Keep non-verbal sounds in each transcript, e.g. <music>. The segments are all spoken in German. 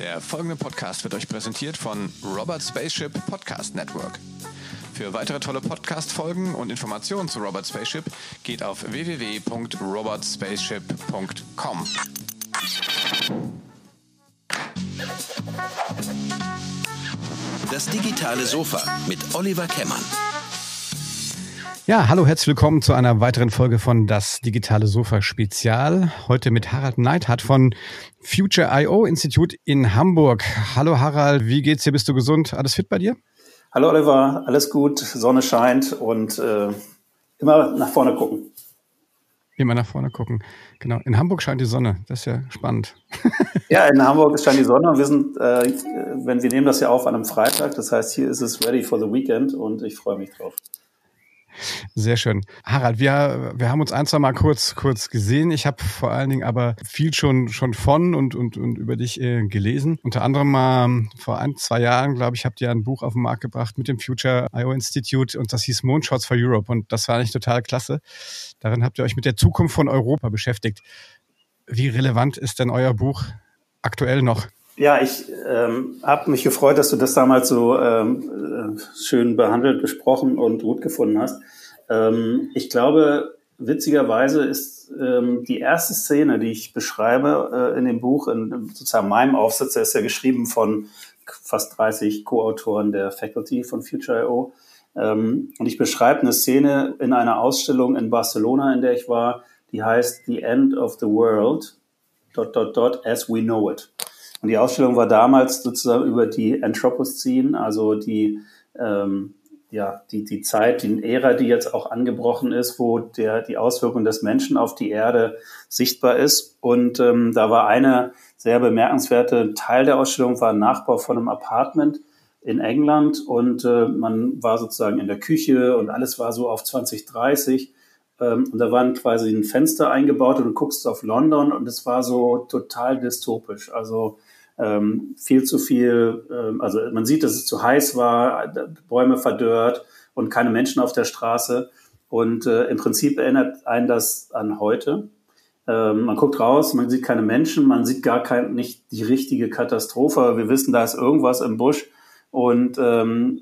Der folgende Podcast wird euch präsentiert von Robert Spaceship Podcast Network. Für weitere tolle Podcast-Folgen und Informationen zu Robert Spaceship geht auf www.robertspaceship.com. Das digitale Sofa mit Oliver Kemmern. Ja, hallo, herzlich willkommen zu einer weiteren Folge von Das digitale Sofa Spezial. Heute mit Harald Neidhardt von Future IO Institute in Hamburg. Hallo Harald, wie geht's dir? Bist du gesund? Alles fit bei dir? Hallo Oliver, alles gut, Sonne scheint und äh, immer nach vorne gucken. Immer nach vorne gucken. Genau. In Hamburg scheint die Sonne. Das ist ja spannend. <laughs> ja, in Hamburg scheint die Sonne und wir sind, äh, wenn wir nehmen das ja auf an einem Freitag, das heißt, hier ist es ready for the weekend und ich freue mich drauf. Sehr schön. Harald, wir, wir haben uns ein, zwei Mal kurz, kurz gesehen. Ich habe vor allen Dingen aber viel schon, schon von und, und, und über dich äh, gelesen. Unter anderem mal vor ein, zwei Jahren, glaube ich, habt ihr ein Buch auf den Markt gebracht mit dem Future IO Institute und das hieß Moonshots for Europe und das war eigentlich total klasse. Darin habt ihr euch mit der Zukunft von Europa beschäftigt. Wie relevant ist denn euer Buch aktuell noch? Ja, ich ähm, habe mich gefreut, dass du das damals so ähm, äh, schön behandelt, besprochen und gut gefunden hast. Ähm, ich glaube, witzigerweise ist ähm, die erste Szene, die ich beschreibe äh, in dem Buch, in sozusagen meinem Aufsatz, der ist ja geschrieben von fast 30 Co-Autoren der Faculty von Future.io. Ähm, und ich beschreibe eine Szene in einer Ausstellung in Barcelona, in der ich war, die heißt The End of the World, dot, dot, dot, as we know it. Und die Ausstellung war damals sozusagen über die Anthropocene, also die, ähm, ja, die, die Zeit, die Ära, die jetzt auch angebrochen ist, wo der, die Auswirkung des Menschen auf die Erde sichtbar ist. Und ähm, da war eine sehr bemerkenswerte Teil der Ausstellung, war ein Nachbau von einem Apartment in England und äh, man war sozusagen in der Küche und alles war so auf 2030 ähm, und da waren quasi ein Fenster eingebaut und du guckst auf London und es war so total dystopisch. Also ähm, viel zu viel, ähm, also man sieht, dass es zu heiß war, Bäume verdörrt und keine Menschen auf der Straße. Und äh, im Prinzip erinnert einen das an heute. Ähm, man guckt raus, man sieht keine Menschen, man sieht gar kein, nicht die richtige Katastrophe. Wir wissen, da ist irgendwas im Busch. Und ähm,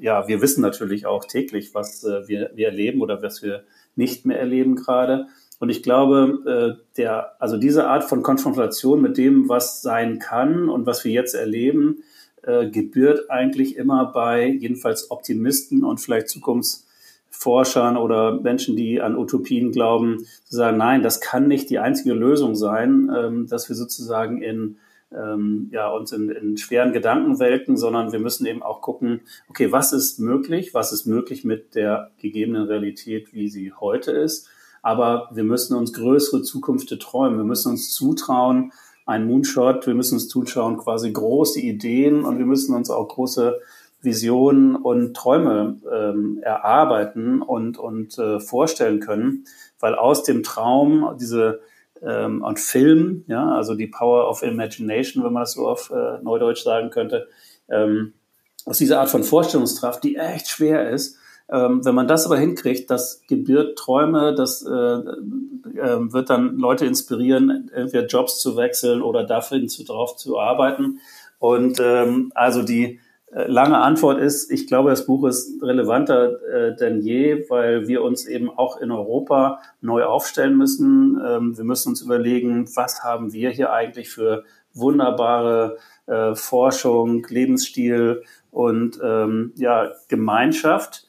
ja, wir wissen natürlich auch täglich, was äh, wir, wir erleben oder was wir nicht mehr erleben gerade. Und ich glaube, äh, der, also diese Art von Konfrontation mit dem, was sein kann und was wir jetzt erleben, äh, gebührt eigentlich immer bei jedenfalls Optimisten und vielleicht Zukunftsforschern oder Menschen, die an Utopien glauben, zu sagen, nein, das kann nicht die einzige Lösung sein, ähm, dass wir sozusagen in ähm, ja, uns in, in schweren Gedankenwelten, sondern wir müssen eben auch gucken, okay, was ist möglich, was ist möglich mit der gegebenen Realität, wie sie heute ist aber wir müssen uns größere Zukünfte träumen. Wir müssen uns zutrauen, ein Moonshot, wir müssen uns zuschauen, quasi große Ideen und wir müssen uns auch große Visionen und Träume ähm, erarbeiten und, und äh, vorstellen können, weil aus dem Traum diese ähm, und Film, ja, also die Power of Imagination, wenn man das so auf äh, Neudeutsch sagen könnte, ähm, aus dieser Art von Vorstellungskraft, die echt schwer ist, ähm, wenn man das aber hinkriegt, das gebiert Träume, das äh, äh, wird dann Leute inspirieren, entweder Jobs zu wechseln oder dafür drauf zu arbeiten. Und ähm, also die äh, lange Antwort ist, ich glaube, das Buch ist relevanter äh, denn je, weil wir uns eben auch in Europa neu aufstellen müssen. Ähm, wir müssen uns überlegen, was haben wir hier eigentlich für wunderbare äh, Forschung, Lebensstil und ähm, ja, Gemeinschaft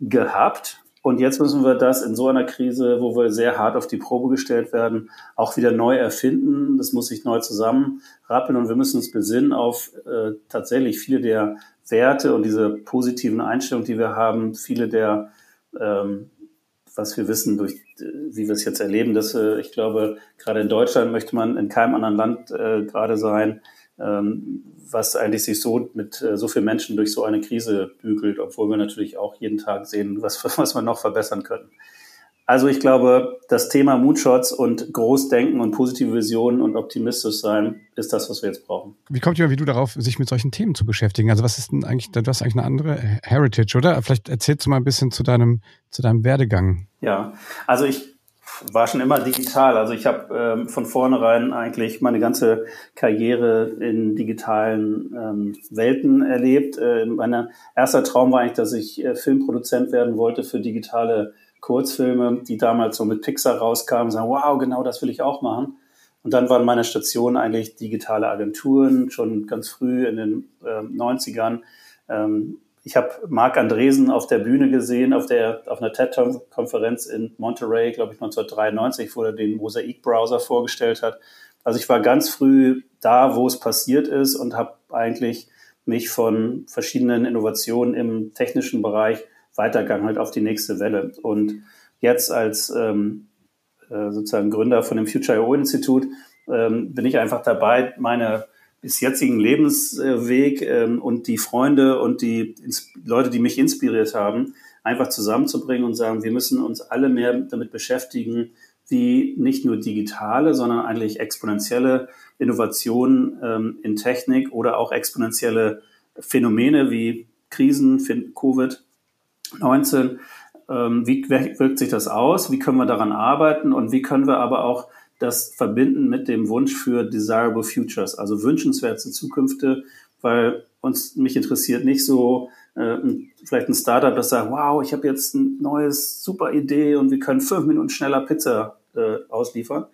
gehabt. Und jetzt müssen wir das in so einer Krise, wo wir sehr hart auf die Probe gestellt werden, auch wieder neu erfinden. Das muss sich neu zusammenrappeln und wir müssen uns besinnen auf äh, tatsächlich viele der Werte und diese positiven Einstellungen, die wir haben, viele der, ähm, was wir wissen, durch äh, wie wir es jetzt erleben, dass äh, ich glaube, gerade in Deutschland möchte man in keinem anderen Land äh, gerade sein, ähm, was eigentlich sich so mit äh, so vielen Menschen durch so eine Krise bügelt, obwohl wir natürlich auch jeden Tag sehen, was, <laughs> was wir noch verbessern können. Also ich glaube, das Thema Moonshots und Großdenken und positive Visionen und optimistisch sein ist das, was wir jetzt brauchen. Wie kommt jemand wie du darauf, sich mit solchen Themen zu beschäftigen? Also was ist denn eigentlich, du hast eigentlich eine andere Heritage, oder? Vielleicht erzählst du mal ein bisschen zu deinem, zu deinem Werdegang. Ja, also ich war schon immer digital. Also ich habe ähm, von vornherein eigentlich meine ganze Karriere in digitalen ähm, Welten erlebt. Äh, mein erster Traum war eigentlich, dass ich äh, Filmproduzent werden wollte für digitale Kurzfilme, die damals so mit Pixar rauskamen sagen, wow, genau das will ich auch machen. Und dann waren meine Stationen eigentlich digitale Agenturen, schon ganz früh in den äh, 90ern. Ähm, ich habe Marc Andresen auf der Bühne gesehen, auf, der, auf einer TED-Konferenz in Monterey, glaube ich 1993, wo er den Mosaik-Browser vorgestellt hat. Also ich war ganz früh da, wo es passiert ist und habe eigentlich mich von verschiedenen Innovationen im technischen Bereich weitergegangen halt auf die nächste Welle. Und jetzt als ähm, äh, sozusagen Gründer von dem Future.io Institut ähm, bin ich einfach dabei, meine bis jetzigen Lebensweg ähm, und die Freunde und die Leute, die mich inspiriert haben, einfach zusammenzubringen und sagen, wir müssen uns alle mehr damit beschäftigen, wie nicht nur digitale, sondern eigentlich exponentielle Innovationen ähm, in Technik oder auch exponentielle Phänomene wie Krisen, Covid-19, ähm, wie wirkt sich das aus, wie können wir daran arbeiten? Und wie können wir aber auch das verbinden mit dem Wunsch für desirable futures, also wünschenswerte Zukünfte, weil uns mich interessiert nicht so äh, vielleicht ein Startup, das sagt, wow, ich habe jetzt ein neues super Idee und wir können fünf Minuten schneller Pizza äh, ausliefern.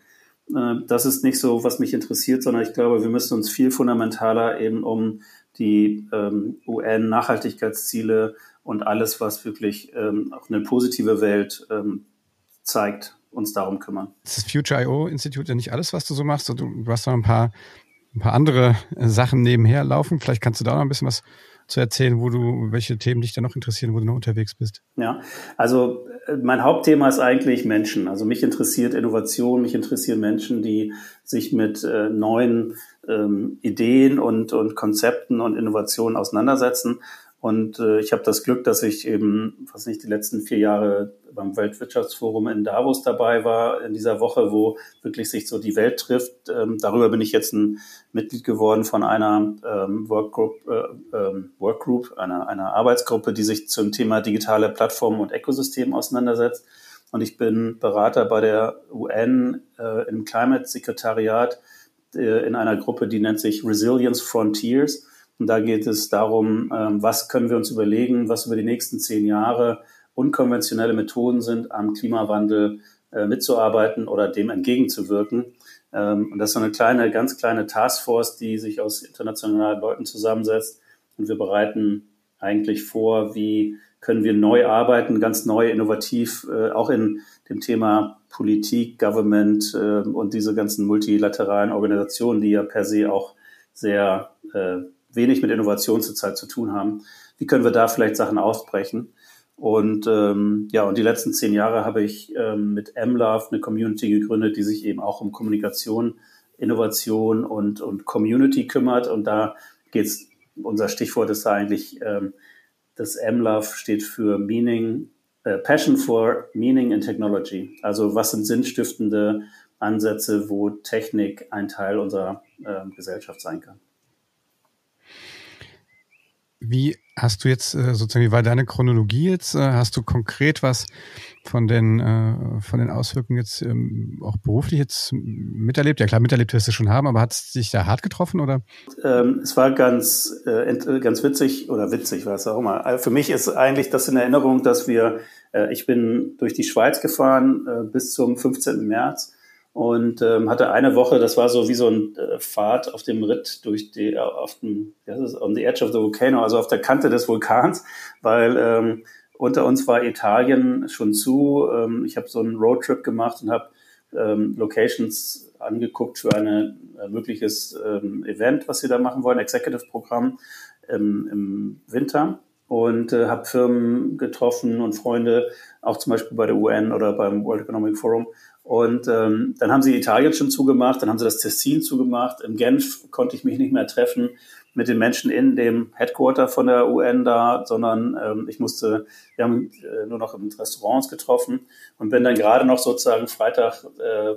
Äh, das ist nicht so, was mich interessiert, sondern ich glaube, wir müssen uns viel fundamentaler eben um die ähm, UN-Nachhaltigkeitsziele und alles, was wirklich ähm, auch eine positive Welt ähm, zeigt, uns darum kümmern. Das ist Future.io Institut ja nicht alles, was du so machst. Du, du hast noch ein paar, ein paar andere äh, Sachen nebenher laufen. Vielleicht kannst du da noch ein bisschen was zu erzählen, wo du, welche Themen dich da noch interessieren, wo du noch unterwegs bist. Ja, also äh, mein Hauptthema ist eigentlich Menschen. Also mich interessiert Innovation, mich interessieren Menschen, die sich mit äh, neuen ähm, Ideen und, und Konzepten und Innovationen auseinandersetzen. Und äh, ich habe das Glück, dass ich eben, was nicht, die letzten vier Jahre beim Weltwirtschaftsforum in Davos dabei war, in dieser Woche, wo wirklich sich so die Welt trifft. Ähm, darüber bin ich jetzt ein Mitglied geworden von einer ähm, Workgroup, äh, ähm, Workgroup einer, einer Arbeitsgruppe, die sich zum Thema digitale Plattformen und Ökosystem auseinandersetzt. Und ich bin Berater bei der UN äh, im Climate Sekretariat äh, in einer Gruppe, die nennt sich Resilience Frontiers. Und da geht es darum, ähm, was können wir uns überlegen, was über die nächsten zehn Jahre unkonventionelle Methoden sind, am Klimawandel äh, mitzuarbeiten oder dem entgegenzuwirken. Ähm, und das ist so eine kleine, ganz kleine Taskforce, die sich aus internationalen Leuten zusammensetzt. Und wir bereiten eigentlich vor, wie können wir neu arbeiten, ganz neu, innovativ, äh, auch in dem Thema Politik, Government äh, und diese ganzen multilateralen Organisationen, die ja per se auch sehr wenig mit Innovation zurzeit zu tun haben. Wie können wir da vielleicht Sachen ausbrechen? Und ähm, ja, und die letzten zehn Jahre habe ich ähm, mit MLove eine Community gegründet, die sich eben auch um Kommunikation, Innovation und, und Community kümmert. Und da geht's, unser Stichwort ist da eigentlich, ähm, das MLove steht für Meaning, äh, Passion for Meaning in Technology. Also was sind sinnstiftende Ansätze, wo Technik ein Teil unserer äh, Gesellschaft sein kann. Wie hast du jetzt äh, sozusagen, wie war deine Chronologie jetzt? Äh, hast du konkret was von den, äh, von den Auswirkungen jetzt ähm, auch beruflich jetzt miterlebt? Ja klar, miterlebt wirst du schon haben, aber hat es dich da hart getroffen oder? Ähm, es war ganz, ganz witzig oder witzig, was auch immer. Also für mich ist eigentlich das in Erinnerung, dass wir, ich bin durch die Schweiz gefahren bis zum 15. März und ähm, hatte eine Woche, das war so wie so ein äh, Fahrt auf dem Ritt durch die, äh, auf dem, ja, on the edge of the volcano, also auf der Kante des Vulkans, weil ähm, unter uns war Italien schon zu. Ähm, ich habe so einen Roadtrip gemacht und habe ähm, Locations angeguckt für ein äh, mögliches ähm, Event, was sie da machen wollen, Executive-Programm im, im Winter und äh, habe Firmen getroffen und Freunde, auch zum Beispiel bei der UN oder beim World Economic Forum und ähm, dann haben sie Italien schon zugemacht, dann haben sie das Tessin zugemacht. In Genf konnte ich mich nicht mehr treffen mit den Menschen in dem Headquarter von der UN da, sondern ähm, ich musste, wir haben äh, nur noch in Restaurants getroffen und bin dann gerade noch sozusagen Freitag äh,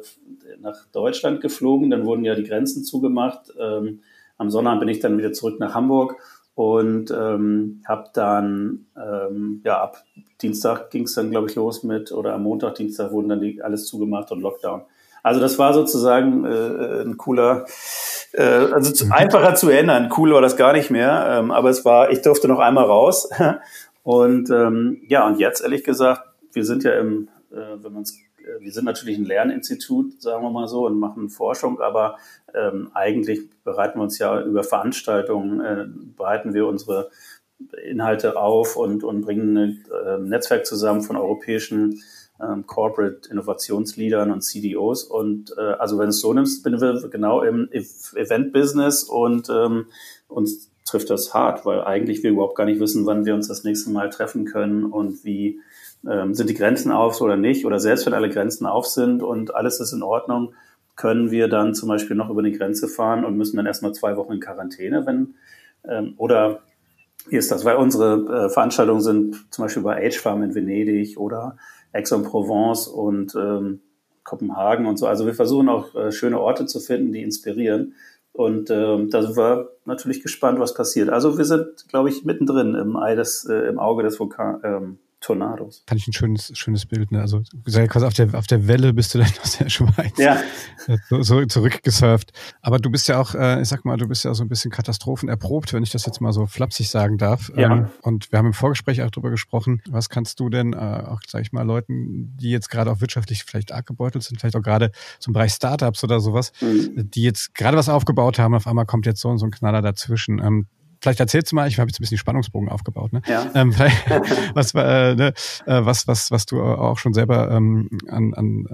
nach Deutschland geflogen. Dann wurden ja die Grenzen zugemacht. Ähm, am Sonnabend bin ich dann wieder zurück nach Hamburg und ähm, habe dann, ähm, ja, ab Dienstag ging es dann, glaube ich, los mit, oder am Montag, Dienstag wurden dann die, alles zugemacht und Lockdown. Also das war sozusagen äh, ein cooler, äh, also zu, einfacher zu ändern. Cool war das gar nicht mehr, ähm, aber es war, ich durfte noch einmal raus. <laughs> und ähm, ja, und jetzt ehrlich gesagt, wir sind ja im, äh, wenn man es äh, wir sind natürlich ein Lerninstitut, sagen wir mal so, und machen Forschung, aber ähm, eigentlich bereiten wir uns ja über Veranstaltungen, äh, bereiten wir unsere Inhalte auf und, und bringen ein äh, Netzwerk zusammen von europäischen ähm, Corporate Innovationsleadern und CDOs. Und äh, also wenn es so nimmst, bin wir genau im Event-Business und ähm, uns trifft das hart, weil eigentlich wir überhaupt gar nicht wissen, wann wir uns das nächste Mal treffen können und wie ähm, sind die Grenzen auf oder nicht. Oder selbst wenn alle Grenzen auf sind und alles ist in Ordnung, können wir dann zum Beispiel noch über die Grenze fahren und müssen dann erstmal zwei Wochen in Quarantäne, wenn ähm, oder wie ist das? Weil unsere äh, Veranstaltungen sind zum Beispiel bei Age Farm in Venedig oder Aix-en-Provence und ähm, Kopenhagen und so. Also wir versuchen auch äh, schöne Orte zu finden, die inspirieren. Und ähm, da sind wir natürlich gespannt, was passiert. Also wir sind, glaube ich, mittendrin im, Ei des, äh, im Auge des Vulkan, ähm, Tornados. Fand ich ein schönes, schönes Bild. Ne? Also quasi auf der, auf der Welle bist du dann aus der Schweiz ja. so, so zurückgesurft. Aber du bist ja auch, äh, ich sag mal, du bist ja so ein bisschen katastrophenerprobt, wenn ich das jetzt mal so flapsig sagen darf. Ja. Ähm, und wir haben im Vorgespräch auch drüber gesprochen. Was kannst du denn äh, auch, sag ich mal, Leuten, die jetzt gerade auch wirtschaftlich vielleicht arg gebeutelt sind, vielleicht auch gerade zum Bereich Startups oder sowas, mhm. die jetzt gerade was aufgebaut haben, auf einmal kommt jetzt so, so ein Knaller dazwischen. Ähm, vielleicht erzählst du mal, ich habe jetzt ein bisschen die Spannungsbogen aufgebaut, ne? Ja. Ähm, <laughs> was, äh, ne, äh, was, was, was du auch schon selber ähm, an, an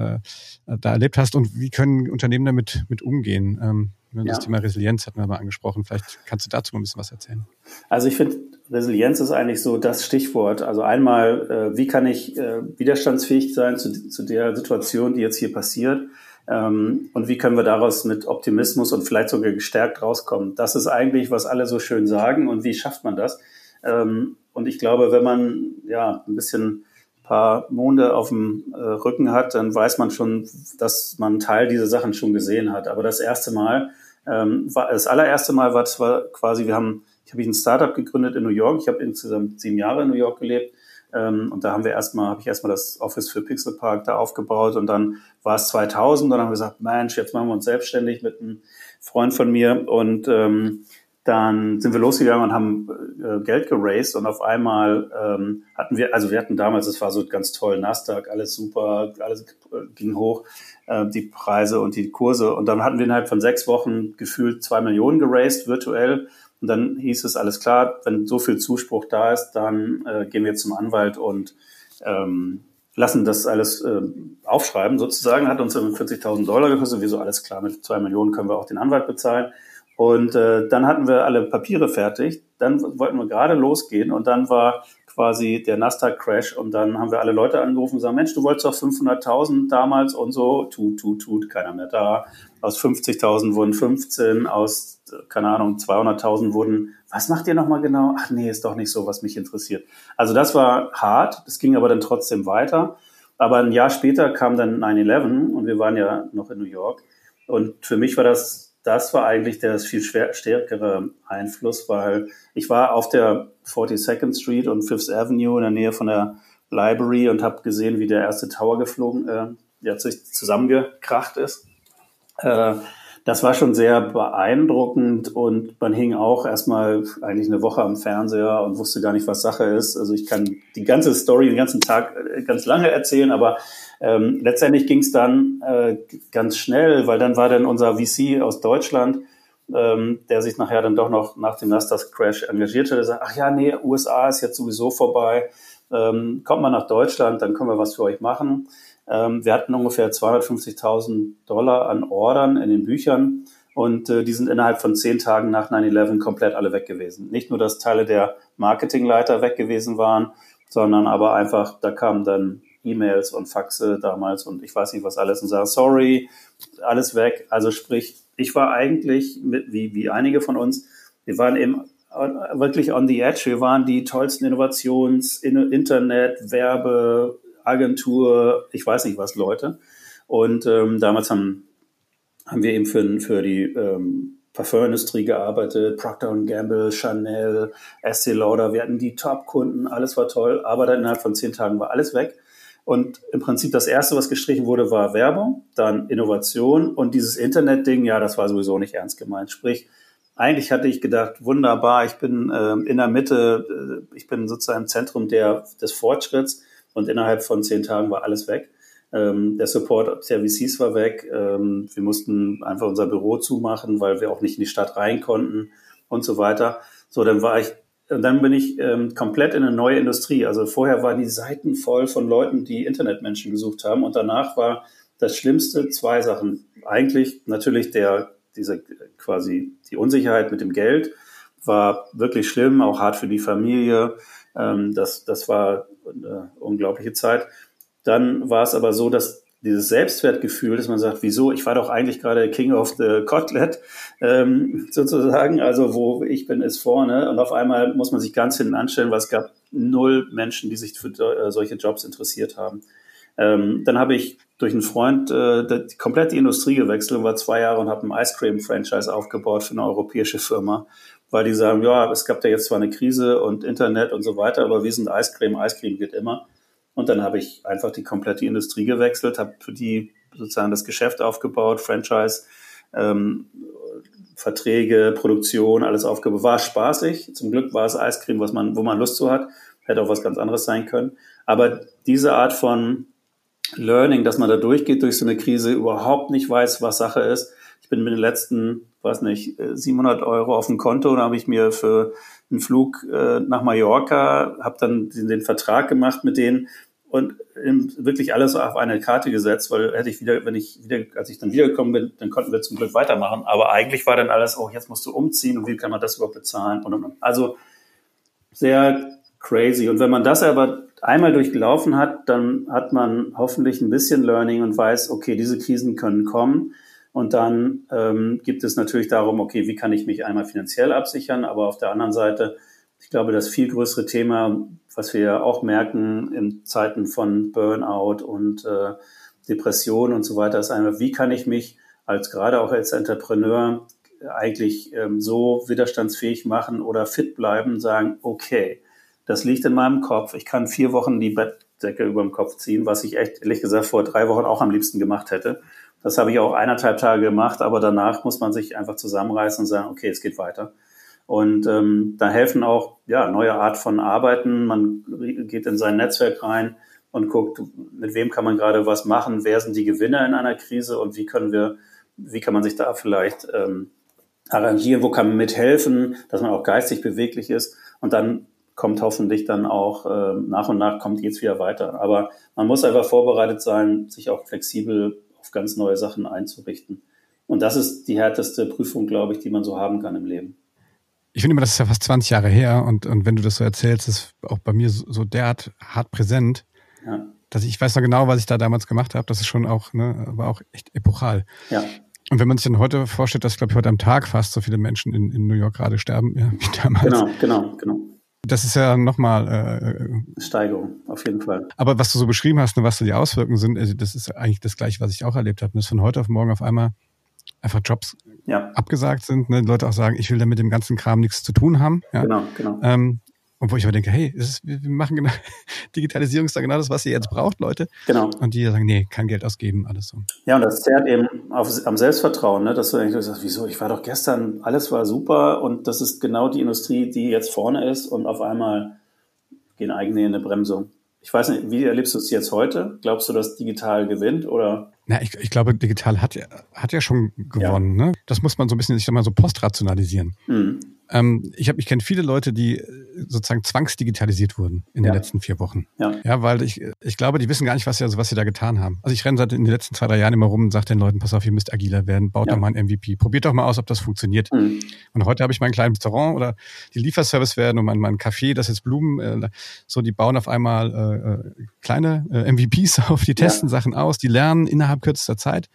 äh, da erlebt hast und wie können Unternehmen damit mit umgehen? Ähm, ne, das ja. Thema Resilienz hatten wir mal angesprochen. Vielleicht kannst du dazu mal ein bisschen was erzählen. Also ich finde, Resilienz ist eigentlich so das Stichwort. Also einmal, äh, wie kann ich äh, widerstandsfähig sein zu, zu der Situation, die jetzt hier passiert? Ähm, und wie können wir daraus mit Optimismus und vielleicht sogar gestärkt rauskommen? Das ist eigentlich, was alle so schön sagen. Und wie schafft man das? Ähm, und ich glaube, wenn man ja ein bisschen paar Monde auf dem äh, Rücken hat, dann weiß man schon, dass man Teil dieser Sachen schon gesehen hat. Aber das erste Mal, ähm, war, das allererste Mal war zwar quasi, wir haben, ich habe ein Startup gegründet in New York. Ich habe insgesamt sieben Jahre in New York gelebt ähm, und da haben wir erstmal, habe ich erstmal das Office für Pixel Park da aufgebaut und dann war es 2000 und dann haben wir gesagt, Mensch, jetzt machen wir uns selbstständig mit einem Freund von mir und ähm, dann sind wir losgegangen und haben äh, Geld geraced und auf einmal ähm, hatten wir, also wir hatten damals, es war so ganz toll, Nasdaq, alles super, alles äh, ging hoch, äh, die Preise und die Kurse und dann hatten wir innerhalb von sechs Wochen gefühlt zwei Millionen geraced virtuell und dann hieß es, alles klar, wenn so viel Zuspruch da ist, dann äh, gehen wir zum Anwalt und ähm, lassen das alles äh, aufschreiben sozusagen. Hat uns 40.000 Dollar gekostet. Wir so, alles klar, mit zwei Millionen können wir auch den Anwalt bezahlen. Und äh, dann hatten wir alle Papiere fertig. Dann wollten wir gerade losgehen und dann war quasi der Nasdaq-Crash und dann haben wir alle Leute angerufen und sagen, Mensch, du wolltest doch 500.000 damals und so, tut, tut, tut, keiner mehr da. Aus 50.000 wurden 15, aus, keine Ahnung, 200.000 wurden, was macht ihr nochmal genau? Ach nee, ist doch nicht so, was mich interessiert. Also das war hart, es ging aber dann trotzdem weiter. Aber ein Jahr später kam dann 9-11 und wir waren ja noch in New York. Und für mich war das das war eigentlich der viel schwer, stärkere Einfluss, weil ich war auf der 42nd Street und Fifth Avenue in der Nähe von der Library und habe gesehen, wie der erste Tower geflogen, äh, der sich zusammengekracht ist. Äh, das war schon sehr beeindruckend und man hing auch erstmal eigentlich eine Woche am Fernseher und wusste gar nicht, was Sache ist. Also ich kann die ganze Story den ganzen Tag äh, ganz lange erzählen, aber ähm, letztendlich ging es dann äh, ganz schnell, weil dann war dann unser VC aus Deutschland, ähm, der sich nachher dann doch noch nach dem Nasdaq-Crash engagierte, der sagt, ach ja, nee, USA ist jetzt sowieso vorbei, ähm, kommt mal nach Deutschland, dann können wir was für euch machen. Ähm, wir hatten ungefähr 250.000 Dollar an Ordern in den Büchern und äh, die sind innerhalb von zehn Tagen nach 9-11 komplett alle weg gewesen. Nicht nur, dass Teile der Marketingleiter weg gewesen waren, sondern aber einfach, da kamen dann E-Mails und Faxe damals und ich weiß nicht was alles und sagen, sorry, alles weg. Also sprich, ich war eigentlich, mit, wie, wie einige von uns, wir waren eben wirklich on the edge. Wir waren die tollsten Innovations-, Internet-, Werbe-, Agentur, ich weiß nicht was, Leute. Und ähm, damals haben, haben wir eben für, für die ähm, Parfümindustrie gearbeitet, Procter Gamble, Chanel, Estee Lauder. Wir hatten die Top-Kunden, alles war toll, aber dann innerhalb von zehn Tagen war alles weg. Und im Prinzip das erste, was gestrichen wurde, war Werbung, dann Innovation und dieses Internet-Ding, ja, das war sowieso nicht ernst gemeint. Sprich, eigentlich hatte ich gedacht, wunderbar, ich bin äh, in der Mitte, äh, ich bin sozusagen im Zentrum der, des Fortschritts und innerhalb von zehn Tagen war alles weg. Ähm, der Support der VCs war weg. Ähm, wir mussten einfach unser Büro zumachen, weil wir auch nicht in die Stadt rein konnten und so weiter. So, dann war ich, und dann bin ich ähm, komplett in eine neue Industrie. Also vorher waren die Seiten voll von Leuten, die Internetmenschen gesucht haben. Und danach war das Schlimmste zwei Sachen. Eigentlich natürlich der, diese quasi die Unsicherheit mit dem Geld war wirklich schlimm, auch hart für die Familie. Ähm, das, das war eine unglaubliche Zeit. Dann war es aber so, dass dieses Selbstwertgefühl, dass man sagt, wieso, ich war doch eigentlich gerade King of the Kotlet, ähm, <laughs> sozusagen, also wo ich bin, ist vorne und auf einmal muss man sich ganz hinten anstellen, weil es gab null Menschen, die sich für äh, solche Jobs interessiert haben. Ähm, dann habe ich durch einen Freund äh, komplett die Industrie gewechselt und war zwei Jahre und habe ein Ice Cream Franchise aufgebaut für eine europäische Firma, weil die sagen, ja, es gab ja jetzt zwar eine Krise und Internet und so weiter, aber wir sind Ice Cream geht immer. Und dann habe ich einfach die komplette Industrie gewechselt, habe für die sozusagen das Geschäft aufgebaut, Franchise, ähm, Verträge, Produktion, alles aufgebaut. War spaßig. Zum Glück war es Eiscreme, was man, wo man Lust zu hat. Hätte auch was ganz anderes sein können. Aber diese Art von Learning, dass man da durchgeht durch so eine Krise, überhaupt nicht weiß, was Sache ist. Ich bin mit den letzten, weiß nicht, 700 Euro auf dem Konto und habe ich mir für einen Flug äh, nach Mallorca, habe dann den, den Vertrag gemacht mit denen und wirklich alles auf eine Karte gesetzt, weil hätte ich wieder, wenn ich wieder, als ich dann wiedergekommen bin, dann konnten wir zum Glück weitermachen. Aber eigentlich war dann alles, oh, jetzt musst du umziehen und wie kann man das überhaupt bezahlen und und und. Also sehr crazy. Und wenn man das aber einmal durchlaufen hat, dann hat man hoffentlich ein bisschen Learning und weiß, okay, diese Krisen können kommen. Und dann ähm, gibt es natürlich darum, okay, wie kann ich mich einmal finanziell absichern, aber auf der anderen Seite, ich glaube, das viel größere Thema, was wir auch merken in Zeiten von Burnout und äh, Depression und so weiter, ist einmal, wie kann ich mich als gerade auch als Entrepreneur eigentlich ähm, so widerstandsfähig machen oder fit bleiben, sagen, okay, das liegt in meinem Kopf. Ich kann vier Wochen die Bettdecke über dem Kopf ziehen, was ich echt, ehrlich gesagt, vor drei Wochen auch am liebsten gemacht hätte. Das habe ich auch eineinhalb Tage gemacht, aber danach muss man sich einfach zusammenreißen und sagen, okay, es geht weiter. Und ähm, da helfen auch ja neue Art von Arbeiten. Man geht in sein Netzwerk rein und guckt, mit wem kann man gerade was machen, wer sind die Gewinner in einer Krise und wie können wir, wie kann man sich da vielleicht ähm, arrangieren, wo kann man mithelfen, dass man auch geistig beweglich ist. Und dann kommt hoffentlich dann auch äh, nach und nach kommt jetzt wieder weiter. Aber man muss einfach vorbereitet sein, sich auch flexibel auf ganz neue Sachen einzurichten. Und das ist die härteste Prüfung, glaube ich, die man so haben kann im Leben. Ich finde immer, das ist ja fast 20 Jahre her und, und wenn du das so erzählst, ist auch bei mir so, so derart hart präsent, ja. dass ich, ich weiß noch genau, was ich da damals gemacht habe. Das ist schon auch, ne, war auch echt epochal. Ja. Und wenn man sich dann heute vorstellt, dass, glaube ich, heute am Tag fast so viele Menschen in, in New York gerade sterben, ja, wie damals. Genau, genau, genau. Das ist ja nochmal äh, äh, Steigerung, auf jeden Fall. Aber was du so beschrieben hast und was so die Auswirkungen sind, also das ist eigentlich das Gleiche, was ich auch erlebt habe. Dass von heute auf morgen auf einmal einfach Jobs ja. abgesagt sind, ne? Leute auch sagen, ich will da mit dem ganzen Kram nichts zu tun haben. Ja? Genau, genau. Ähm, und wo ich aber denke, hey, ist, wir machen genau, <laughs> Digitalisierung ist da genau das, was ihr jetzt braucht, Leute. Genau. Und die sagen, nee, kein Geld ausgeben, alles so. Ja, und das zerrt eben auf, am Selbstvertrauen, ne? dass du eigentlich sagst, wieso, ich war doch gestern, alles war super und das ist genau die Industrie, die jetzt vorne ist und auf einmal gehen eigene in eine Bremsung. Ich weiß nicht, wie erlebst du es jetzt heute? Glaubst du, dass digital gewinnt oder? Na, ich, ich glaube, digital hat ja, hat ja schon gewonnen. Ja. Ne? Das muss man so ein bisschen, ich sag mal, so postrationalisieren. Mhm. Ähm, ich habe, ich kenne viele Leute, die äh, sozusagen zwangsdigitalisiert wurden in ja. den letzten vier Wochen. Ja. ja, weil ich, ich glaube, die wissen gar nicht, was sie, also was sie da getan haben. Also ich renne seit in den letzten zwei, drei Jahren immer rum und sage den Leuten, pass auf, ihr müsst agiler werden, baut ja. doch mal ein MVP, probiert doch mal aus, ob das funktioniert. Mhm. Und heute habe ich mein kleines Restaurant oder die Lieferservice werden und mein, mein Café, das ist Blumen, äh, so, die bauen auf einmal äh, äh kleine äh, MVPs <laughs> auf, die testen Sachen aus, die lernen innerhalb kürzester Zeit.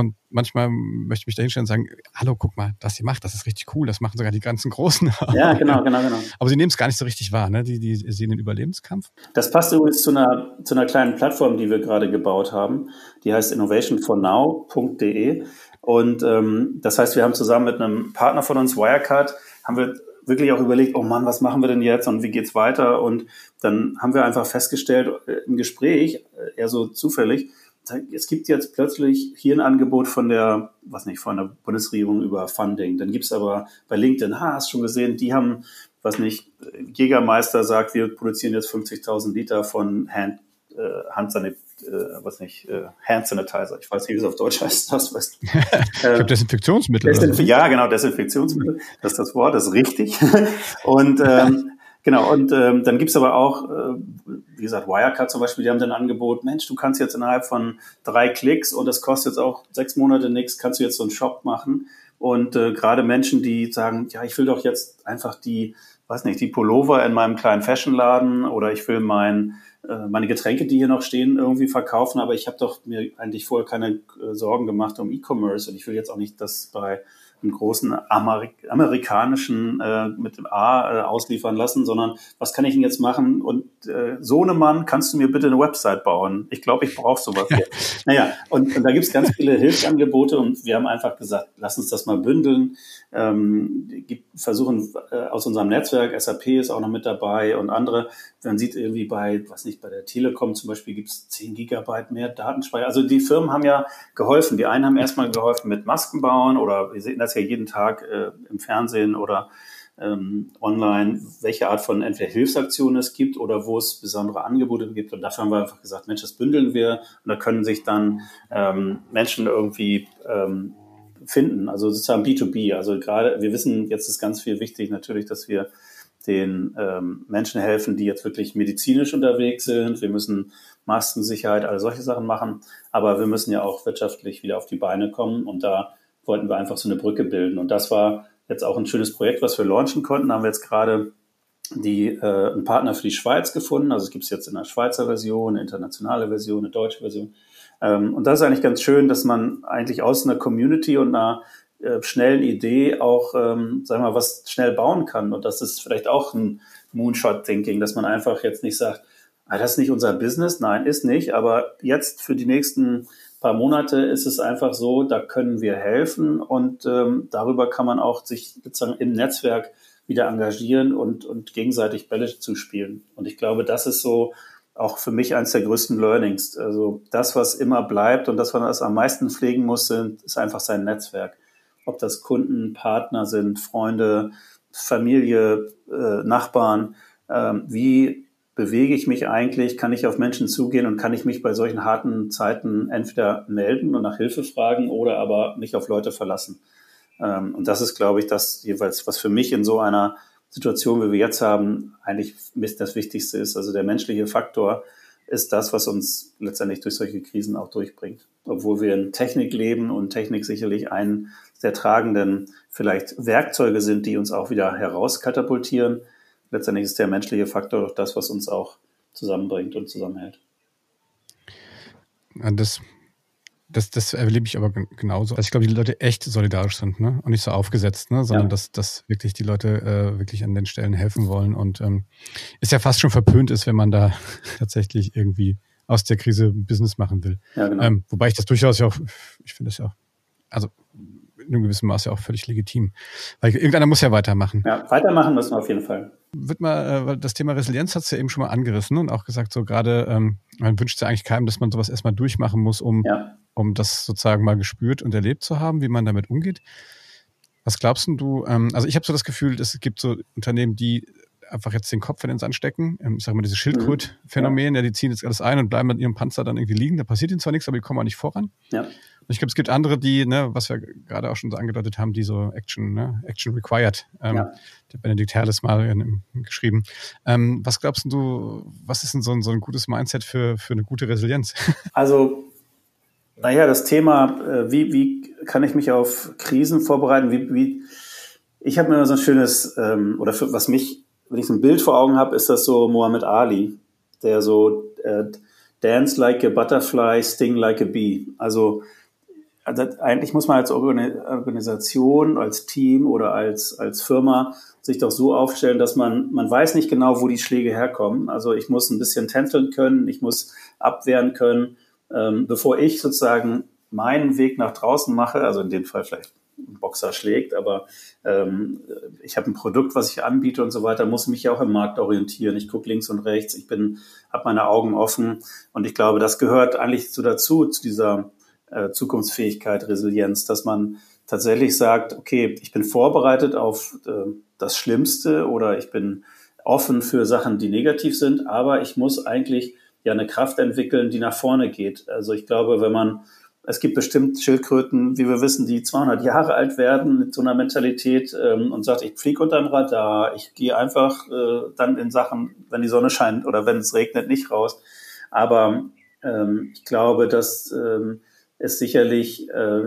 Und manchmal möchte ich mich da hinstellen und sagen, hallo, guck mal, das ihr macht, das ist richtig cool, das machen sogar die ganzen <laughs> Großen. Ja, genau, genau, genau. Aber sie nehmen es gar nicht so richtig wahr, ne? Die, die sehen den Überlebenskampf. Das passt übrigens zu einer, zu einer kleinen Plattform, die wir gerade gebaut haben. Die heißt innovationfornow.de. Und ähm, das heißt, wir haben zusammen mit einem Partner von uns, Wirecard, haben wir wirklich auch überlegt, oh Mann, was machen wir denn jetzt und wie geht's weiter? Und dann haben wir einfach festgestellt äh, im Gespräch, äh, eher so zufällig, es gibt jetzt plötzlich hier ein Angebot von der, was nicht, von der Bundesregierung über Funding. Dann gibt's aber bei LinkedIn, ha, hast schon gesehen, die haben, was nicht, Jägermeister sagt, wir produzieren jetzt 50.000 Liter von Hand, äh, Handsanit, äh, was nicht, äh, Hand Sanitizer. Ich weiß nicht, wie es auf Deutsch heißt. Das weißt du. <laughs> ich glaube, Desinfektionsmittel. Desinf so. Ja, genau, Desinfektionsmittel. Das ist das Wort, das ist richtig. <laughs> Und <laughs> ähm, Genau, und ähm, dann gibt's aber auch, äh, wie gesagt, Wirecard zum Beispiel, die haben dann Angebot, Mensch, du kannst jetzt innerhalb von drei Klicks und das kostet jetzt auch sechs Monate nichts, kannst du jetzt so einen Shop machen. Und äh, gerade Menschen, die sagen, ja, ich will doch jetzt einfach die, weiß nicht, die Pullover in meinem kleinen Fashionladen oder ich will mein, äh, meine Getränke, die hier noch stehen, irgendwie verkaufen, aber ich habe doch mir eigentlich vorher keine äh, Sorgen gemacht um E-Commerce und ich will jetzt auch nicht das bei einen großen Amerik amerikanischen äh, mit dem A äh, ausliefern lassen, sondern was kann ich denn jetzt machen? Und äh, Sohnemann, kannst du mir bitte eine Website bauen? Ich glaube, ich brauche sowas hier. naja, und, und da gibt es ganz viele Hilfsangebote und wir haben einfach gesagt, lass uns das mal bündeln. Ähm, versuchen äh, aus unserem Netzwerk, SAP ist auch noch mit dabei und andere. Man sieht irgendwie bei, was nicht, bei der Telekom zum Beispiel gibt es 10 Gigabyte mehr Datenspeicher. Also die Firmen haben ja geholfen. Die einen haben erstmal geholfen mit Masken bauen oder wir sehen das ja jeden Tag äh, im Fernsehen oder ähm, online, welche Art von entweder Hilfsaktionen es gibt oder wo es besondere Angebote gibt. Und dafür haben wir einfach gesagt, Mensch, das bündeln wir und da können sich dann ähm, Menschen irgendwie ähm, finden, also sozusagen B2B. Also gerade, wir wissen, jetzt ist ganz viel wichtig natürlich, dass wir den ähm, Menschen helfen, die jetzt wirklich medizinisch unterwegs sind. Wir müssen Maskensicherheit, alle solche Sachen machen, aber wir müssen ja auch wirtschaftlich wieder auf die Beine kommen und da wollten wir einfach so eine Brücke bilden. Und das war jetzt auch ein schönes Projekt, was wir launchen konnten. Da haben wir jetzt gerade die, äh, einen Partner für die Schweiz gefunden. Also es gibt es jetzt in der Schweizer Version, eine internationale Version, eine deutsche Version. Ähm, und das ist eigentlich ganz schön, dass man eigentlich aus einer Community und einer äh, schnellen Idee auch, ähm, sagen wir mal, was schnell bauen kann. Und das ist vielleicht auch ein Moonshot-Thinking, dass man einfach jetzt nicht sagt, ah, das ist nicht unser Business. Nein, ist nicht. Aber jetzt für die nächsten paar Monate ist es einfach so, da können wir helfen und ähm, darüber kann man auch sich sozusagen im Netzwerk wieder engagieren und, und gegenseitig Bälle zuspielen. Und ich glaube, das ist so auch für mich eines der größten Learnings. Also das, was immer bleibt und das, was man am meisten pflegen muss, sind, ist einfach sein Netzwerk. Ob das Kunden, Partner sind, Freunde, Familie, äh, Nachbarn, äh, wie bewege ich mich eigentlich? Kann ich auf Menschen zugehen und kann ich mich bei solchen harten Zeiten entweder melden und nach Hilfe fragen oder aber mich auf Leute verlassen? Ähm, und das ist, glaube ich, das jeweils, was für mich in so einer Situation, wie wir jetzt haben, eigentlich das Wichtigste ist. Also der menschliche Faktor ist das, was uns letztendlich durch solche Krisen auch durchbringt. Obwohl wir in Technik leben und Technik sicherlich einen der tragenden vielleicht Werkzeuge sind, die uns auch wieder herauskatapultieren, letztendlich ist der menschliche Faktor doch das, was uns auch zusammenbringt und zusammenhält. Das, das, das erlebe ich aber genauso. Also ich glaube, die Leute echt solidarisch sind ne? und nicht so aufgesetzt, ne? sondern ja. dass, dass wirklich die Leute äh, wirklich an den Stellen helfen wollen und ähm, es ja fast schon verpönt ist, wenn man da <laughs> tatsächlich irgendwie aus der Krise Business machen will. Ja, genau. ähm, wobei ich das durchaus ja auch, ich finde das ja auch, also in einem gewissen Maße auch völlig legitim. Weil irgendeiner muss ja weitermachen. Ja, weitermachen müssen wir auf jeden Fall wird mal, äh, das Thema Resilienz hat es ja eben schon mal angerissen und auch gesagt, so gerade, ähm, man wünscht sich eigentlich keinem, dass man sowas erstmal durchmachen muss, um, ja. um das sozusagen mal gespürt und erlebt zu haben, wie man damit umgeht. Was glaubst du, ähm, also ich habe so das Gefühl, es gibt so Unternehmen, die einfach jetzt den Kopf in den Sand stecken. Ähm, ich sag mal, dieses Schildkröt-Phänomen, ja. ja. die ziehen jetzt alles ein und bleiben an ihrem Panzer dann irgendwie liegen. Da passiert ihnen zwar nichts, aber die kommen auch nicht voran. Ja. Und ich glaube, es gibt andere, die, ne, was wir gerade auch schon so angedeutet haben, die so Action, ne, Action required. Ähm, ja. Der Benedikt Herles mal in, in, geschrieben. Ähm, was glaubst du, was ist denn so ein, so ein gutes Mindset für, für eine gute Resilienz? <laughs> Also, naja, das Thema, äh, wie, wie kann ich mich auf Krisen vorbereiten? Wie, wie, ich habe mir so ein schönes, ähm, oder für, was mich, wenn ich so ein Bild vor Augen habe, ist das so Muhammad Ali, der so äh, dance like a butterfly, sting like a bee. Also also eigentlich muss man als Organisation, als Team oder als, als Firma sich doch so aufstellen, dass man, man weiß nicht genau, wo die Schläge herkommen. Also ich muss ein bisschen tänzeln können, ich muss abwehren können, ähm, bevor ich sozusagen meinen Weg nach draußen mache, also in dem Fall vielleicht Boxer schlägt, aber ähm, ich habe ein Produkt, was ich anbiete und so weiter, muss mich ja auch im Markt orientieren. Ich gucke links und rechts, ich bin, habe meine Augen offen und ich glaube, das gehört eigentlich so dazu, zu dieser äh, Zukunftsfähigkeit, Resilienz, dass man tatsächlich sagt, okay, ich bin vorbereitet auf äh, das Schlimmste oder ich bin offen für Sachen, die negativ sind, aber ich muss eigentlich ja eine Kraft entwickeln, die nach vorne geht. Also ich glaube, wenn man es gibt bestimmt Schildkröten, wie wir wissen, die 200 Jahre alt werden mit so einer Mentalität ähm, und sagt, ich fliege unterm Radar, ich gehe einfach äh, dann in Sachen, wenn die Sonne scheint oder wenn es regnet, nicht raus. Aber ähm, ich glaube, dass ähm, es sicherlich äh,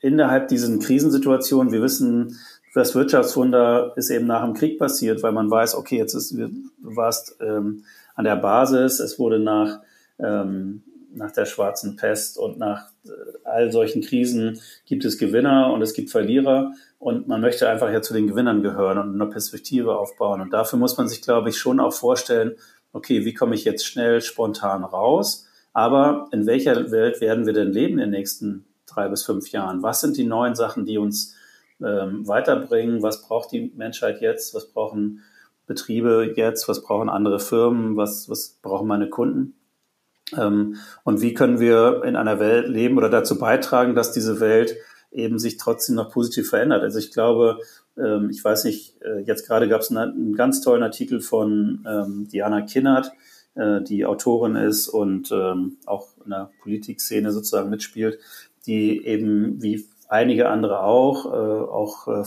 innerhalb diesen Krisensituationen, wir wissen, das Wirtschaftswunder ist eben nach dem Krieg passiert, weil man weiß, okay, jetzt ist, du warst ähm, an der Basis, es wurde nach, ähm, nach der schwarzen Pest und nach äh, all solchen Krisen gibt es Gewinner und es gibt Verlierer und man möchte einfach ja zu den Gewinnern gehören und eine Perspektive aufbauen und dafür muss man sich, glaube ich, schon auch vorstellen, okay, wie komme ich jetzt schnell spontan raus? Aber in welcher Welt werden wir denn leben in den nächsten drei bis fünf Jahren? Was sind die neuen Sachen, die uns ähm, weiterbringen? Was braucht die Menschheit jetzt? Was brauchen Betriebe jetzt? Was brauchen andere Firmen? Was, was brauchen meine Kunden? Ähm, und wie können wir in einer Welt leben oder dazu beitragen, dass diese Welt eben sich trotzdem noch positiv verändert? Also ich glaube, ähm, ich weiß nicht, äh, jetzt gerade gab es einen, ganz tollen Artikel von ähm, Diana Kinnert, äh, die Autorin ist und auch in der Politikszene sozusagen mitspielt, die eben wie einige andere auch, äh, auch äh,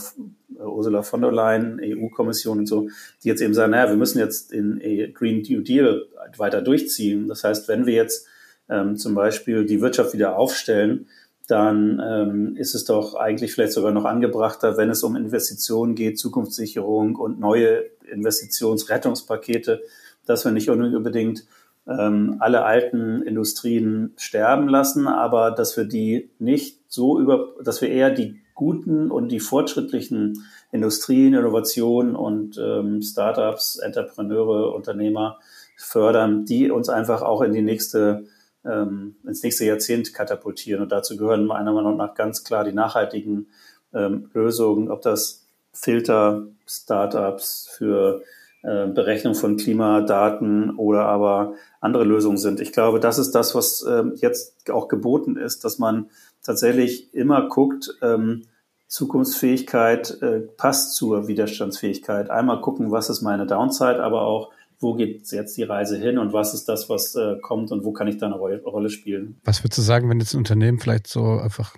Ursula von der Leyen, EU-Kommission und so, die jetzt eben sagen, naja, wir müssen jetzt den Green New Deal weiter durchziehen. Das heißt, wenn wir jetzt ähm, zum Beispiel die Wirtschaft wieder aufstellen, dann ähm, ist es doch eigentlich vielleicht sogar noch angebrachter, wenn es um Investitionen geht, Zukunftssicherung und neue Investitionsrettungspakete, dass wir nicht unbedingt ähm, alle alten Industrien sterben lassen, aber dass wir die nicht so über, dass wir eher die guten und die fortschrittlichen Industrien, Innovationen und ähm, Startups, Entrepreneure, Unternehmer fördern, die uns einfach auch in die nächste ähm, ins nächste Jahrzehnt katapultieren. Und dazu gehören meiner Meinung nach ganz klar die nachhaltigen ähm, Lösungen, ob das Filter, Startups für äh, Berechnung von Klimadaten oder aber andere Lösungen sind. Ich glaube, das ist das, was äh, jetzt auch geboten ist, dass man tatsächlich immer guckt, ähm, Zukunftsfähigkeit äh, passt zur Widerstandsfähigkeit. Einmal gucken, was ist meine Downside, aber auch, wo geht jetzt die Reise hin und was ist das, was äh, kommt und wo kann ich da eine Rolle spielen. Was würdest du sagen, wenn jetzt ein Unternehmen vielleicht so einfach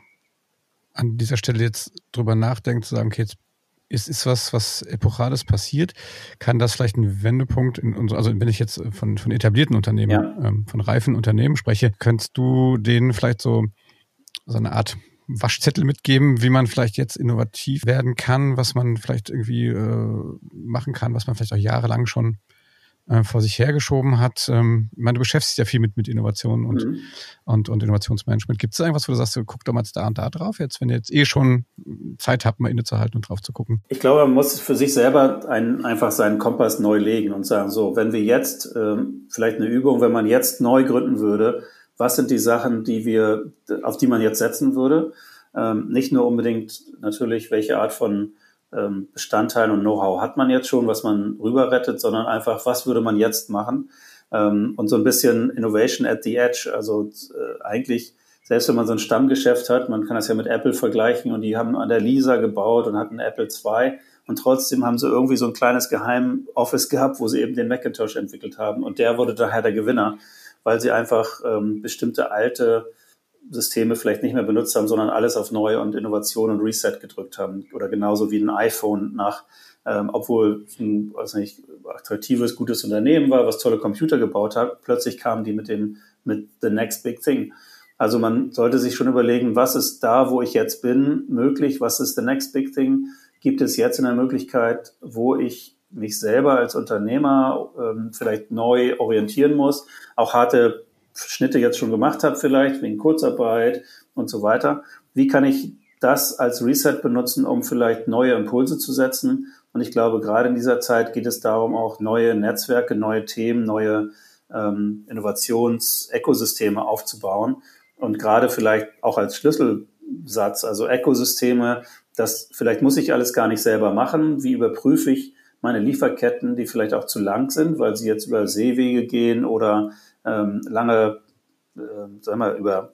an dieser Stelle jetzt drüber nachdenkt, zu sagen, okay, jetzt ist, ist was, was Epochales passiert, kann das vielleicht ein Wendepunkt in unserer, also wenn ich jetzt von, von etablierten Unternehmen, ja. ähm, von reifen Unternehmen spreche, könntest du denen vielleicht so, so eine Art Waschzettel mitgeben, wie man vielleicht jetzt innovativ werden kann, was man vielleicht irgendwie äh, machen kann, was man vielleicht auch jahrelang schon äh, vor sich hergeschoben hat. Ähm, ich meine, du beschäftigst dich ja viel mit, mit Innovation und, mhm. und, und Innovationsmanagement. Gibt es irgendwas, wo du sagst, guck doch mal da und da drauf, jetzt, wenn ihr jetzt eh schon Zeit habt, mal innezuhalten und drauf zu gucken? Ich glaube, man muss für sich selber ein, einfach seinen Kompass neu legen und sagen, so, wenn wir jetzt, ähm, vielleicht eine Übung, wenn man jetzt neu gründen würde, was sind die Sachen, die wir, auf die man jetzt setzen würde? Ähm, nicht nur unbedingt natürlich, welche Art von Bestandteilen und Know-how hat man jetzt schon, was man rüberrettet, sondern einfach, was würde man jetzt machen? Ähm, und so ein bisschen Innovation at the Edge. Also äh, eigentlich, selbst wenn man so ein Stammgeschäft hat, man kann das ja mit Apple vergleichen und die haben an der Lisa gebaut und hatten Apple II und trotzdem haben sie irgendwie so ein kleines Geheim-Office gehabt, wo sie eben den Macintosh entwickelt haben und der wurde daher der Gewinner, weil sie einfach ähm, bestimmte alte Systeme vielleicht nicht mehr benutzt haben, sondern alles auf Neue und Innovation und Reset gedrückt haben. Oder genauso wie ein iPhone nach, ähm, obwohl ein weiß nicht, attraktives, gutes Unternehmen war, was tolle Computer gebaut hat, plötzlich kamen die mit dem, mit the next big thing. Also man sollte sich schon überlegen, was ist da, wo ich jetzt bin, möglich, was ist the next big thing? Gibt es jetzt eine Möglichkeit, wo ich mich selber als Unternehmer ähm, vielleicht neu orientieren muss, auch harte Schnitte jetzt schon gemacht habe, vielleicht wegen Kurzarbeit und so weiter. Wie kann ich das als Reset benutzen, um vielleicht neue Impulse zu setzen? Und ich glaube, gerade in dieser Zeit geht es darum, auch neue Netzwerke, neue Themen, neue ähm, Innovations-Ökosysteme aufzubauen. und gerade vielleicht auch als Schlüsselsatz, also Ökosysteme, das vielleicht muss ich alles gar nicht selber machen. Wie überprüfe ich meine Lieferketten, die vielleicht auch zu lang sind, weil sie jetzt über Seewege gehen oder ähm, lange, äh, sagen wir, über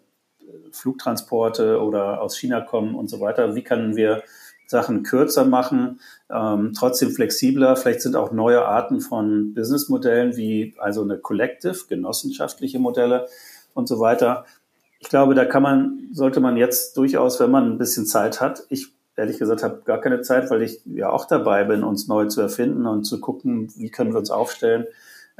Flugtransporte oder aus China kommen und so weiter. Wie können wir Sachen kürzer machen, ähm, trotzdem flexibler? Vielleicht sind auch neue Arten von Businessmodellen wie also eine Collective, genossenschaftliche Modelle und so weiter. Ich glaube, da kann man, sollte man jetzt durchaus, wenn man ein bisschen Zeit hat, ich ehrlich gesagt habe gar keine Zeit, weil ich ja auch dabei bin, uns neu zu erfinden und zu gucken, wie können wir uns aufstellen.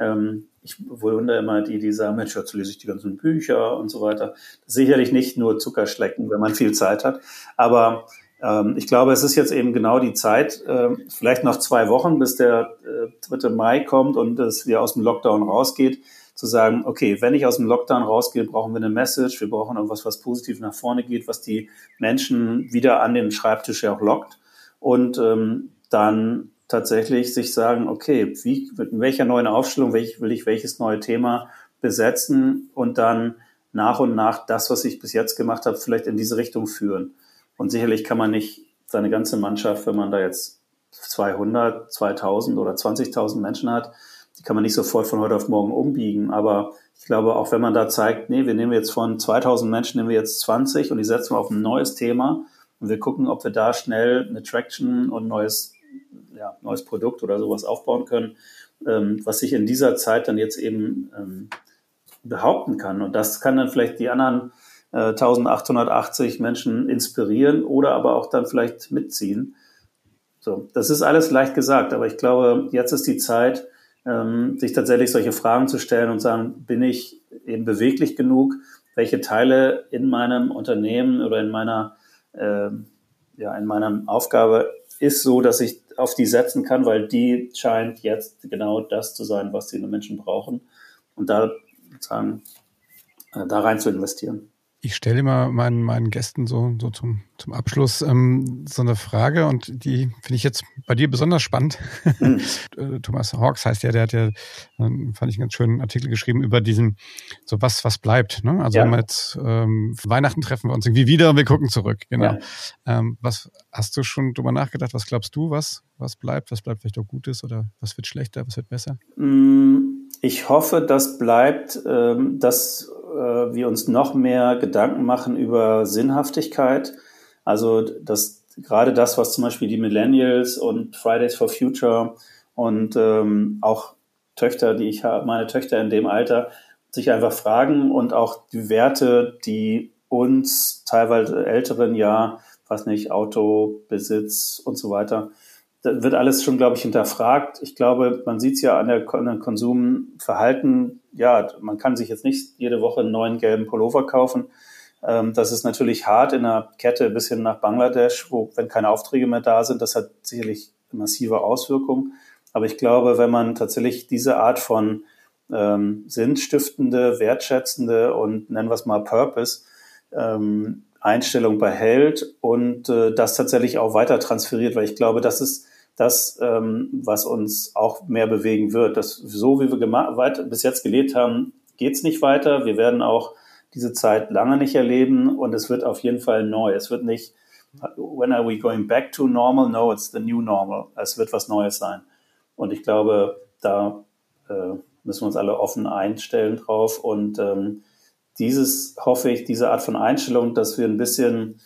Ähm, ich wundere immer die, die sagen, Mensch, jetzt lese ich die ganzen Bücher und so weiter. Sicherlich nicht nur Zuckerschlecken, wenn man viel Zeit hat. Aber ähm, ich glaube, es ist jetzt eben genau die Zeit, äh, vielleicht noch zwei Wochen, bis der äh, 3. Mai kommt und es wieder aus dem Lockdown rausgeht, zu sagen, okay, wenn ich aus dem Lockdown rausgehe, brauchen wir eine Message, wir brauchen irgendwas, was positiv nach vorne geht, was die Menschen wieder an den Schreibtisch ja auch lockt. Und ähm, dann tatsächlich sich sagen, okay, wie, in welcher neuen Aufstellung will ich, will ich welches neue Thema besetzen und dann nach und nach das, was ich bis jetzt gemacht habe, vielleicht in diese Richtung führen. Und sicherlich kann man nicht seine ganze Mannschaft, wenn man da jetzt 200, 2000 oder 20.000 Menschen hat, die kann man nicht sofort von heute auf morgen umbiegen. Aber ich glaube, auch wenn man da zeigt, nee, wir nehmen jetzt von 2000 Menschen, nehmen wir jetzt 20 und die setzen wir auf ein neues Thema und wir gucken, ob wir da schnell eine Traction und neues ja, neues Produkt oder sowas aufbauen können, ähm, was sich in dieser Zeit dann jetzt eben ähm, behaupten kann. Und das kann dann vielleicht die anderen äh, 1880 Menschen inspirieren oder aber auch dann vielleicht mitziehen. So, das ist alles leicht gesagt, aber ich glaube, jetzt ist die Zeit, ähm, sich tatsächlich solche Fragen zu stellen und sagen, bin ich eben beweglich genug? Welche Teile in meinem Unternehmen oder in meiner, äh, ja, in meiner Aufgabe ist so, dass ich auf die setzen kann, weil die scheint jetzt genau das zu sein, was die Menschen brauchen. Und da sozusagen äh, da rein zu investieren. Ich stelle immer meinen, meinen Gästen so, so zum, zum Abschluss ähm, so eine Frage und die finde ich jetzt bei dir besonders spannend. Mhm. <laughs> Thomas Hawks heißt ja, der hat ja, ähm, fand ich einen ganz schönen Artikel geschrieben über diesen, so was, was bleibt. Ne? Also ja. jetzt ähm, Weihnachten treffen wir uns irgendwie wieder und wir gucken zurück. Genau. Ja. Ähm, was hast du schon drüber nachgedacht? Was glaubst du, was, was bleibt? Was bleibt vielleicht auch Gutes oder was wird schlechter, was wird besser? Mm, ich hoffe, das bleibt, ähm, dass äh, wir uns noch mehr Gedanken machen über Sinnhaftigkeit. Also das, gerade das, was zum Beispiel die Millennials und Fridays for Future und ähm, auch Töchter, die ich habe, meine Töchter in dem Alter, sich einfach fragen und auch die Werte, die uns teilweise älteren ja, was nicht, Autobesitz und so weiter, da wird alles schon, glaube ich, hinterfragt. Ich glaube, man sieht es ja an der, an der Konsumverhalten. Ja, man kann sich jetzt nicht jede Woche einen neuen gelben Pullover kaufen. Ähm, das ist natürlich hart in einer Kette bis hin nach Bangladesch, wo, wenn keine Aufträge mehr da sind, das hat sicherlich massive Auswirkungen. Aber ich glaube, wenn man tatsächlich diese Art von ähm, sinnstiftende, wertschätzende und nennen wir es mal Purpose ähm, Einstellung behält und äh, das tatsächlich auch weiter transferiert, weil ich glaube, das ist das, ähm, was uns auch mehr bewegen wird. Das, so wie wir weit, bis jetzt gelebt haben, geht's nicht weiter. Wir werden auch diese Zeit lange nicht erleben und es wird auf jeden Fall neu. Es wird nicht, when are we going back to normal? No, it's the new normal. Es wird was Neues sein. Und ich glaube, da äh, müssen wir uns alle offen einstellen drauf und ähm, dieses hoffe ich, diese Art von Einstellung, dass wir ein bisschen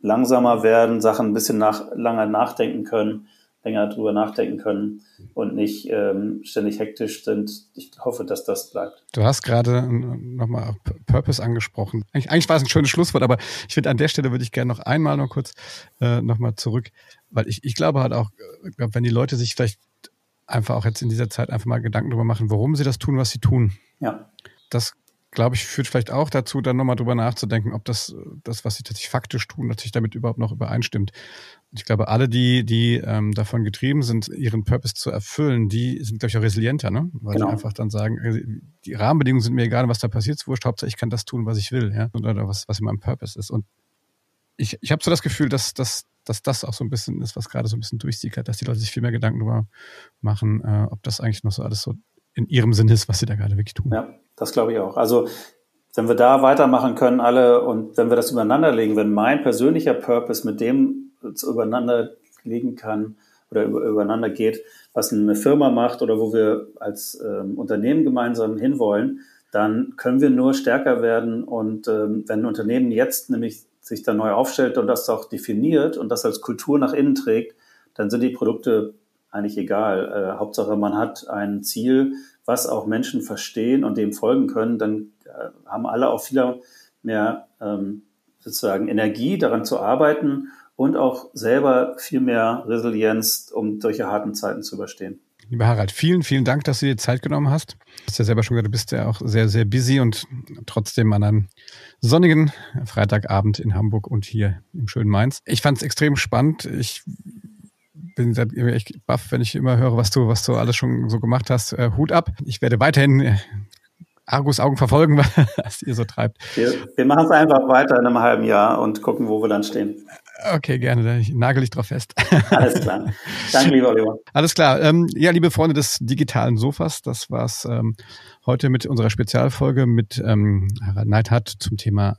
langsamer werden, Sachen ein bisschen nach, langer nachdenken können, länger drüber nachdenken können und nicht ähm, ständig hektisch sind. Ich hoffe, dass das bleibt. Du hast gerade nochmal Purpose angesprochen. Eigentlich, eigentlich war es ein schönes Schlusswort, aber ich finde, an der Stelle würde ich gerne noch einmal noch kurz äh, nochmal zurück, weil ich, ich glaube halt auch, ich glaub, wenn die Leute sich vielleicht einfach auch jetzt in dieser Zeit einfach mal Gedanken darüber machen, warum sie das tun, was sie tun. Ja. Das glaube ich, führt vielleicht auch dazu, dann nochmal drüber nachzudenken, ob das, das, was sie tatsächlich faktisch tun, natürlich damit überhaupt noch übereinstimmt. Ich glaube, alle, die, die ähm, davon getrieben sind, ihren Purpose zu erfüllen, die sind, glaube ich, auch resilienter, ne? Weil genau. sie einfach dann sagen, äh, die Rahmenbedingungen sind mir egal, was da passiert, ist wurscht, Hauptsache ich kann das tun, was ich will, ja, oder was, was in meinem Purpose ist. Und ich, ich habe so das Gefühl, dass, dass, dass das auch so ein bisschen ist, was gerade so ein bisschen durchsickert, dass die Leute sich viel mehr Gedanken darüber machen, äh, ob das eigentlich noch so alles so in ihrem Sinn ist, was sie da gerade wirklich tun. Ja, das glaube ich auch. Also wenn wir da weitermachen können, alle, und wenn wir das übereinander legen, wenn mein persönlicher Purpose mit dem übereinander liegen kann oder übereinander geht, was eine Firma macht oder wo wir als ähm, Unternehmen gemeinsam hinwollen, dann können wir nur stärker werden. Und ähm, wenn ein Unternehmen jetzt nämlich sich da neu aufstellt und das auch definiert und das als Kultur nach innen trägt, dann sind die Produkte eigentlich egal. Äh, Hauptsache, man hat ein Ziel, was auch Menschen verstehen und dem folgen können, dann äh, haben alle auch viel mehr ähm, sozusagen Energie, daran zu arbeiten und auch selber viel mehr Resilienz, um solche harten Zeiten zu überstehen. Lieber Harald, vielen, vielen Dank, dass du dir Zeit genommen hast. Du hast ja selber schon gesagt, du bist ja auch sehr, sehr busy und trotzdem an einem sonnigen Freitagabend in Hamburg und hier im schönen Mainz. Ich fand es extrem spannend. Ich bin echt baff, wenn ich immer höre, was du, was du alles schon so gemacht hast. Äh, Hut ab. Ich werde weiterhin äh, Argus Augen verfolgen, <laughs> was ihr so treibt. Wir, wir machen es einfach weiter in einem halben Jahr und gucken, wo wir dann stehen. Okay, gerne. Ich nagel dich drauf fest. <laughs> Alles klar. Danke, lieber Oliver. Alles klar. Ähm, ja, liebe Freunde des digitalen Sofas, das war's ähm, heute mit unserer Spezialfolge mit ähm, Harald Neidhardt zum Thema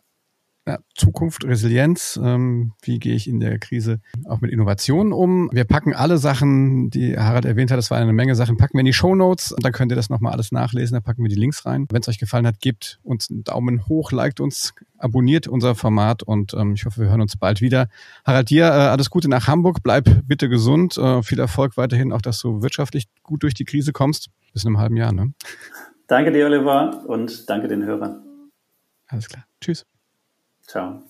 ja, Zukunft, Resilienz, ähm, wie gehe ich in der Krise auch mit Innovationen um. Wir packen alle Sachen, die Harald erwähnt hat, das war eine Menge Sachen, packen wir in die Show Notes und dann könnt ihr das nochmal alles nachlesen, da packen wir die Links rein. Wenn es euch gefallen hat, gebt uns einen Daumen hoch, liked uns, abonniert unser Format und ähm, ich hoffe, wir hören uns bald wieder. Harald, dir äh, alles Gute nach Hamburg, bleib bitte gesund, äh, viel Erfolg weiterhin, auch dass du wirtschaftlich gut durch die Krise kommst. Bis in einem halben Jahr, ne? Danke dir, Oliver, und danke den Hörern. Alles klar. Tschüss. So